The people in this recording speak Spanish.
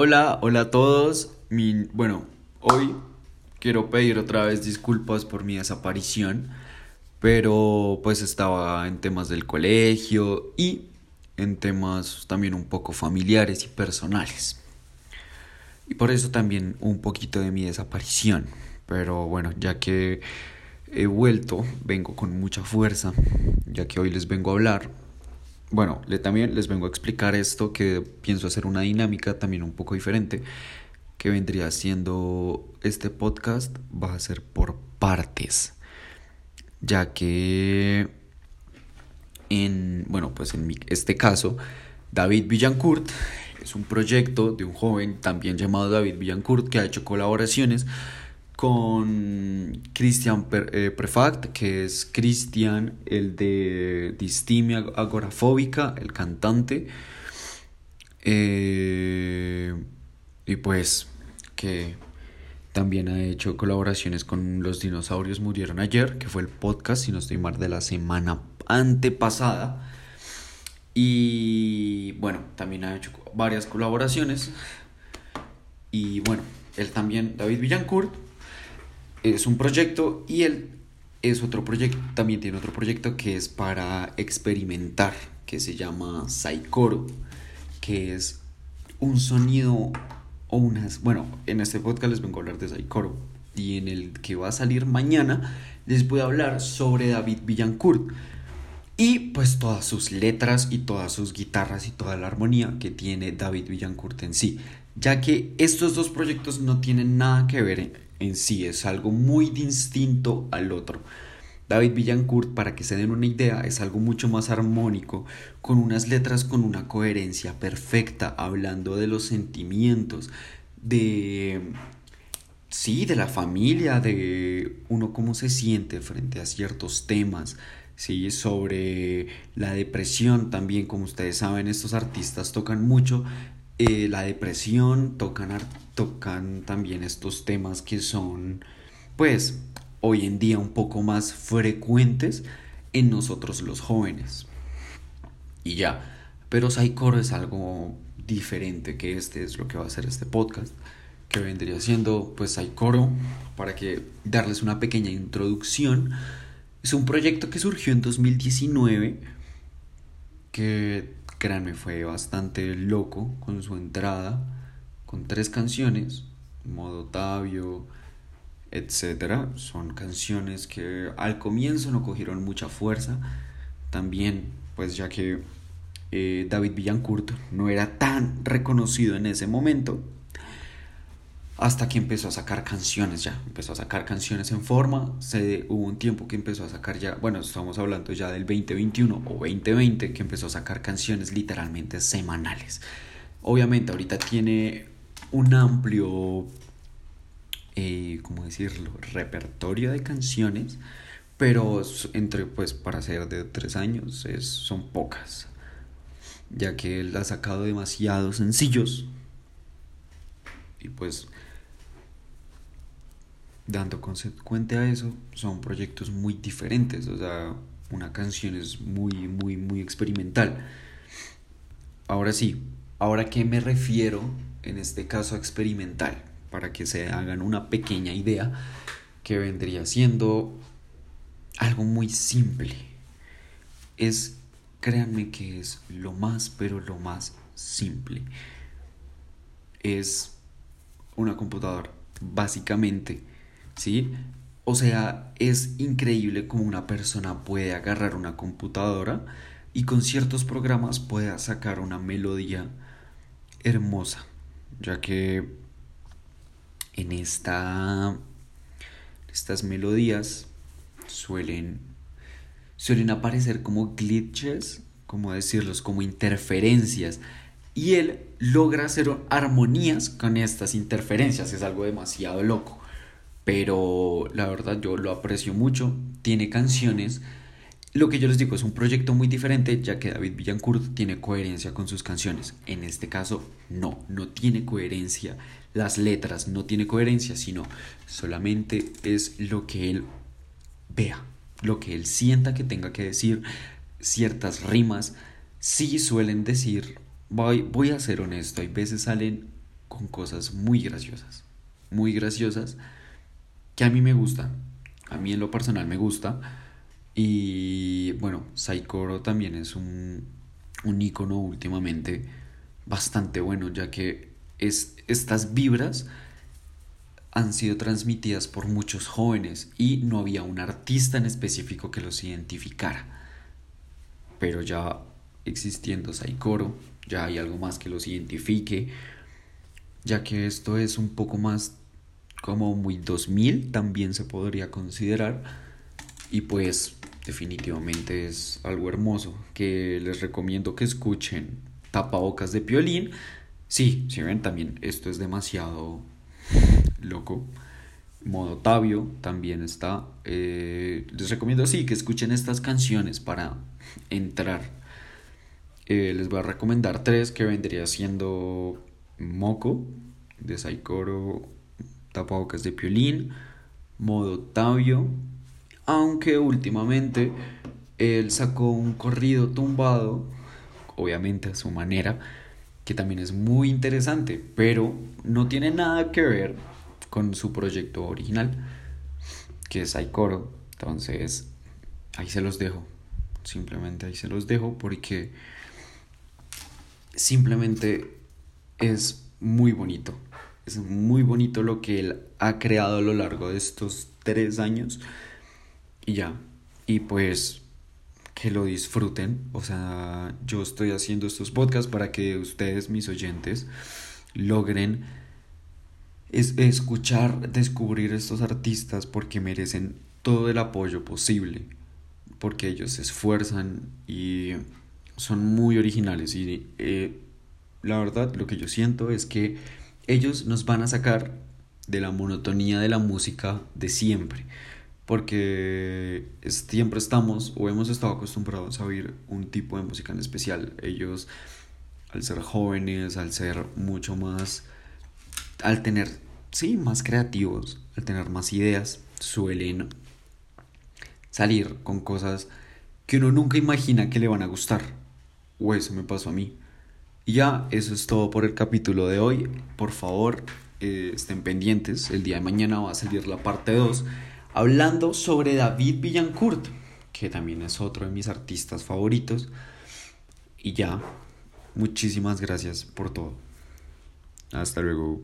Hola, hola a todos. Mi, bueno, hoy quiero pedir otra vez disculpas por mi desaparición, pero pues estaba en temas del colegio y en temas también un poco familiares y personales. Y por eso también un poquito de mi desaparición. Pero bueno, ya que he vuelto, vengo con mucha fuerza, ya que hoy les vengo a hablar bueno, le, también les vengo a explicar esto que pienso hacer una dinámica también un poco diferente, que vendría siendo este podcast va a ser por partes, ya que en, bueno, pues en este caso, David Villancourt es un proyecto de un joven también llamado David Villancourt que ha hecho colaboraciones con Christian eh, Prefact, que es Christian, el de Distimia Agorafóbica, el cantante. Eh, y pues que también ha hecho colaboraciones con Los Dinosaurios Murieron Ayer, que fue el podcast, si no estoy mal, de la semana antepasada. Y bueno, también ha hecho varias colaboraciones. Y bueno, él también, David Villancourt, es un proyecto y él es otro proyecto, también tiene otro proyecto que es para experimentar, que se llama Saikoro, que es un sonido o unas, bueno, en este podcast les vengo a hablar de Saikoro y en el que va a salir mañana les voy a hablar sobre David Villancourt y pues todas sus letras y todas sus guitarras y toda la armonía que tiene David Villancourt en sí, ya que estos dos proyectos no tienen nada que ver en sí, es algo muy distinto al otro. David Villancourt, para que se den una idea, es algo mucho más armónico, con unas letras con una coherencia perfecta, hablando de los sentimientos, de... Sí, de la familia, de uno cómo se siente frente a ciertos temas, sí, sobre la depresión también, como ustedes saben, estos artistas tocan mucho eh, la depresión, tocan, tocan también estos temas que son, pues, hoy en día un poco más frecuentes en nosotros los jóvenes. Y ya, pero Saikoro es algo diferente que este es lo que va a ser este podcast, que vendría siendo pues Saikoro, para que darles una pequeña introducción. Es un proyecto que surgió en 2019 que créanme, fue bastante loco con su entrada, con tres canciones, modo Tabio, etc. Son canciones que al comienzo no cogieron mucha fuerza, también pues ya que eh, David Villancourt no era tan reconocido en ese momento, hasta que empezó a sacar canciones ya, empezó a sacar canciones en forma, hubo un tiempo que empezó a sacar ya, bueno, estamos hablando ya del 2021 o 2020, que empezó a sacar canciones literalmente semanales. Obviamente ahorita tiene un amplio, eh, ¿cómo decirlo?, repertorio de canciones, pero entre, pues, para ser de tres años es, son pocas, ya que él ha sacado demasiados sencillos y pues dando consecuente a eso, son proyectos muy diferentes, o sea, una canción es muy, muy, muy experimental. Ahora sí, ahora qué me refiero en este caso a experimental, para que se hagan una pequeña idea que vendría siendo algo muy simple. Es, créanme que es lo más, pero lo más simple. Es una computadora, básicamente ¿sí? O sea, es increíble cómo una persona puede agarrar una computadora y con ciertos programas pueda sacar una melodía hermosa, ya que en esta estas melodías suelen suelen aparecer como glitches, como decirlos, como interferencias y él logra hacer armonías con estas interferencias, es algo demasiado loco pero la verdad yo lo aprecio mucho, tiene canciones. Lo que yo les digo es un proyecto muy diferente ya que David Villancourt tiene coherencia con sus canciones. En este caso no, no tiene coherencia. Las letras no tiene coherencia, sino solamente es lo que él vea, lo que él sienta que tenga que decir. Ciertas rimas sí suelen decir, voy, voy a ser honesto, hay veces salen con cosas muy graciosas, muy graciosas, que a mí me gustan, a mí en lo personal me gusta. Y bueno, Saikoro también es un, un icono últimamente bastante bueno, ya que es, estas vibras han sido transmitidas por muchos jóvenes y no había un artista en específico que los identificara. Pero ya existiendo Saikoro, ya hay algo más que los identifique, ya que esto es un poco más como muy 2000 también se podría considerar. Y pues definitivamente es algo hermoso que les recomiendo que escuchen tapabocas de piolín. Sí, si ven también esto es demasiado loco. Modo Tabio también está eh, les recomiendo sí que escuchen estas canciones para entrar. Eh, les voy a recomendar tres que vendría siendo Moco de Saikoro tapabocas de piolín, modo Tabio, aunque últimamente él sacó un corrido tumbado, obviamente a su manera, que también es muy interesante, pero no tiene nada que ver con su proyecto original, que es Saikoro. Entonces, ahí se los dejo. Simplemente ahí se los dejo porque simplemente es muy bonito. Es muy bonito lo que él ha creado a lo largo de estos tres años. Y ya. Y pues que lo disfruten. O sea, yo estoy haciendo estos podcasts para que ustedes, mis oyentes, logren es escuchar, descubrir estos artistas porque merecen todo el apoyo posible. Porque ellos se esfuerzan y son muy originales. Y eh, la verdad, lo que yo siento es que ellos nos van a sacar de la monotonía de la música de siempre. Porque siempre estamos o hemos estado acostumbrados a oír un tipo de música en especial. Ellos, al ser jóvenes, al ser mucho más, al tener, sí, más creativos, al tener más ideas, suelen salir con cosas que uno nunca imagina que le van a gustar. O eso me pasó a mí. Y ya, eso es todo por el capítulo de hoy. Por favor, eh, estén pendientes. El día de mañana va a salir la parte 2 hablando sobre David Villancourt, que también es otro de mis artistas favoritos. Y ya, muchísimas gracias por todo. Hasta luego.